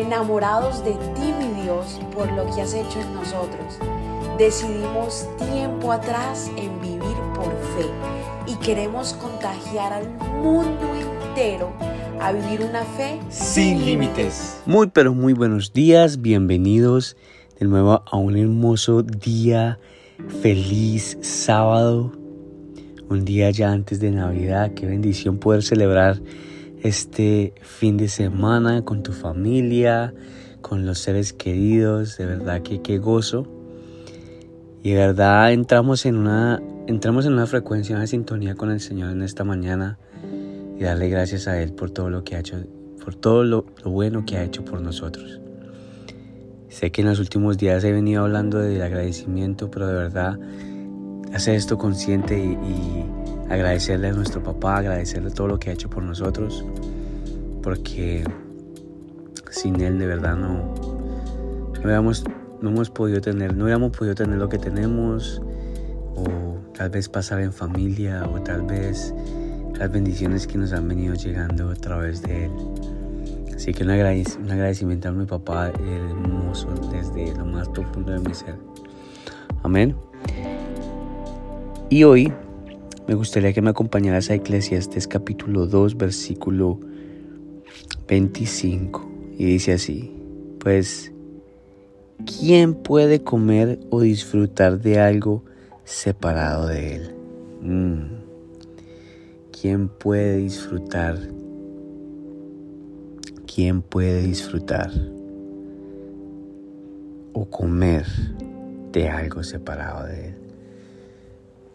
enamorados de ti, mi Dios, por lo que has hecho en nosotros. Decidimos tiempo atrás en vivir por fe y queremos contagiar al mundo entero a vivir una fe sin límites. Muy pero muy buenos días, bienvenidos de nuevo a un hermoso día, feliz sábado, un día ya antes de Navidad, qué bendición poder celebrar este fin de semana con tu familia, con los seres queridos, de verdad que qué gozo. Y de verdad entramos en una entramos en una frecuencia, una sintonía con el Señor en esta mañana y darle gracias a Él por todo lo que ha hecho, por todo lo, bueno que ha hecho por nosotros. Sé que en los últimos días he venido hablando del agradecimiento, pero de verdad hacer esto consciente y, y agradecerle a nuestro papá, agradecerle todo lo que ha hecho por nosotros, porque sin él de verdad no, no, no hemos podido tener, no hubiéramos podido tener lo que tenemos, o tal vez pasar en familia, o tal vez las bendiciones que nos han venido llegando a través de él. Así que un, agradecimiento a mi papá hermoso desde lo más profundo de mi ser. Amén. Y hoy me gustaría que me acompañaras a Eclesiastes capítulo 2, versículo 25. Y dice así, pues, ¿quién puede comer o disfrutar de algo separado de él? Mm. ¿Quién puede disfrutar? ¿Quién puede disfrutar o comer de algo separado de él?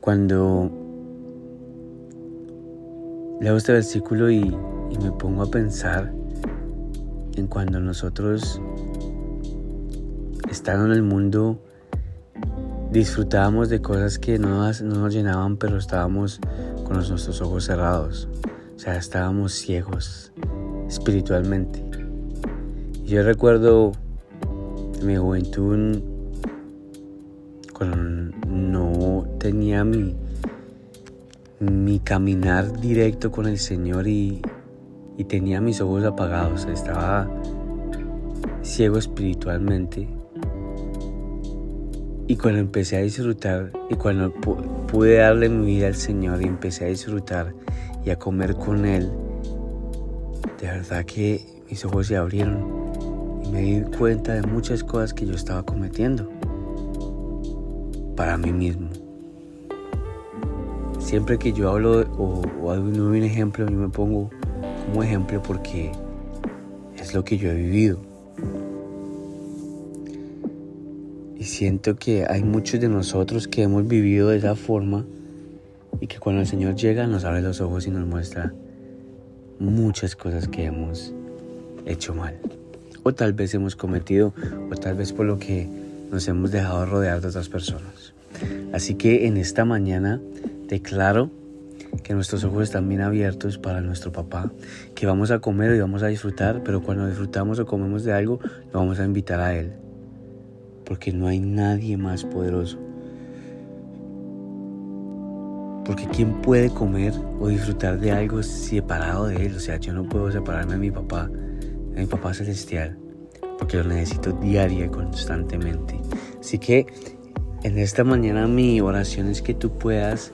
Cuando leo este versículo y, me pongo a pensar en cuando nosotros, estando en el mundo, disfrutábamos de cosas que no nos, no nos llenaban, pero estábamos con nuestros ojos cerrados. O sea, estábamos ciegos espiritualmente. Yo recuerdo mi juventud, cuando no tenía mi, mi caminar directo con el Señor y, tenía mis ojos apagados, estaba ciego espiritualmente. Y cuando empecé a disfrutar y cuando pude darle mi vida al Señor y empecé a disfrutar y a comer con Él, de verdad que mis ojos se abrieron y me di cuenta de muchas cosas que yo estaba cometiendo para mí mismo. Siempre que yo hablo o, o un ejemplo, yo me pongo como ejemplo porque es lo que yo he vivido. Y siento que hay muchos de nosotros que hemos vivido de esa forma y que cuando el Señor llega nos abre los ojos y nos muestra muchas cosas que hemos hecho mal. O tal vez hemos cometido, o tal vez por lo que nos hemos dejado rodear de otras personas. Así que en esta mañana Declaro que nuestros ojos están bien abiertos para nuestro papá, que vamos a comer y vamos a disfrutar, pero cuando disfrutamos o comemos de algo, lo vamos a invitar a Él, porque no hay nadie más poderoso. Porque ¿quién puede comer o disfrutar de algo separado de Él? O sea, yo no puedo separarme de mi papá, de mi papá celestial, porque lo necesito diaria, constantemente. Así que en esta mañana mi oración es que tú puedas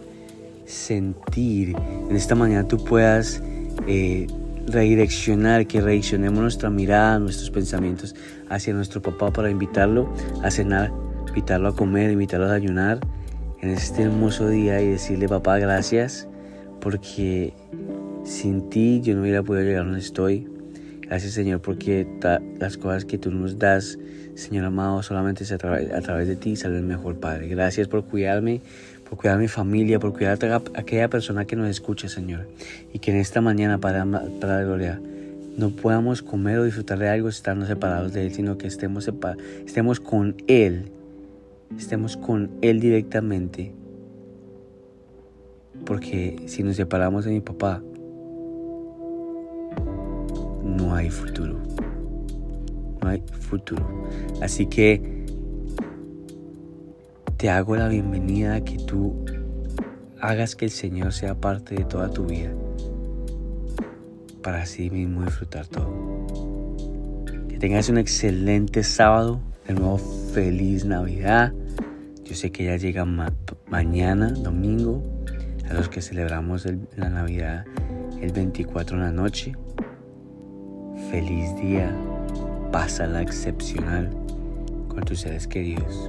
sentir, en esta mañana tú puedas eh, redireccionar, que redireccionemos nuestra mirada, nuestros pensamientos hacia nuestro papá para invitarlo a cenar, invitarlo a comer, invitarlo a ayunar en este hermoso día y decirle papá gracias porque sin ti yo no hubiera podido llegar donde estoy. Gracias Señor porque las cosas que tú nos das, Señor amado, solamente a través, a través de ti salen mejor Padre. Gracias por cuidarme, por cuidar a mi familia, por cuidar a aquella persona que nos escucha, Señor. Y que en esta mañana, para, para la gloria, no podamos comer o disfrutar de algo estando separados de Él, sino que estemos con Él, estemos con Él directamente. Porque si nos separamos de mi papá, no hay futuro. No hay futuro. Así que te hago la bienvenida a que tú hagas que el Señor sea parte de toda tu vida para así mismo disfrutar todo. Que tengas un excelente sábado. De nuevo, feliz Navidad. Yo sé que ya llega mañana, domingo, a los que celebramos la Navidad el 24 en la noche. Feliz día. Pásala excepcional con tus seres queridos.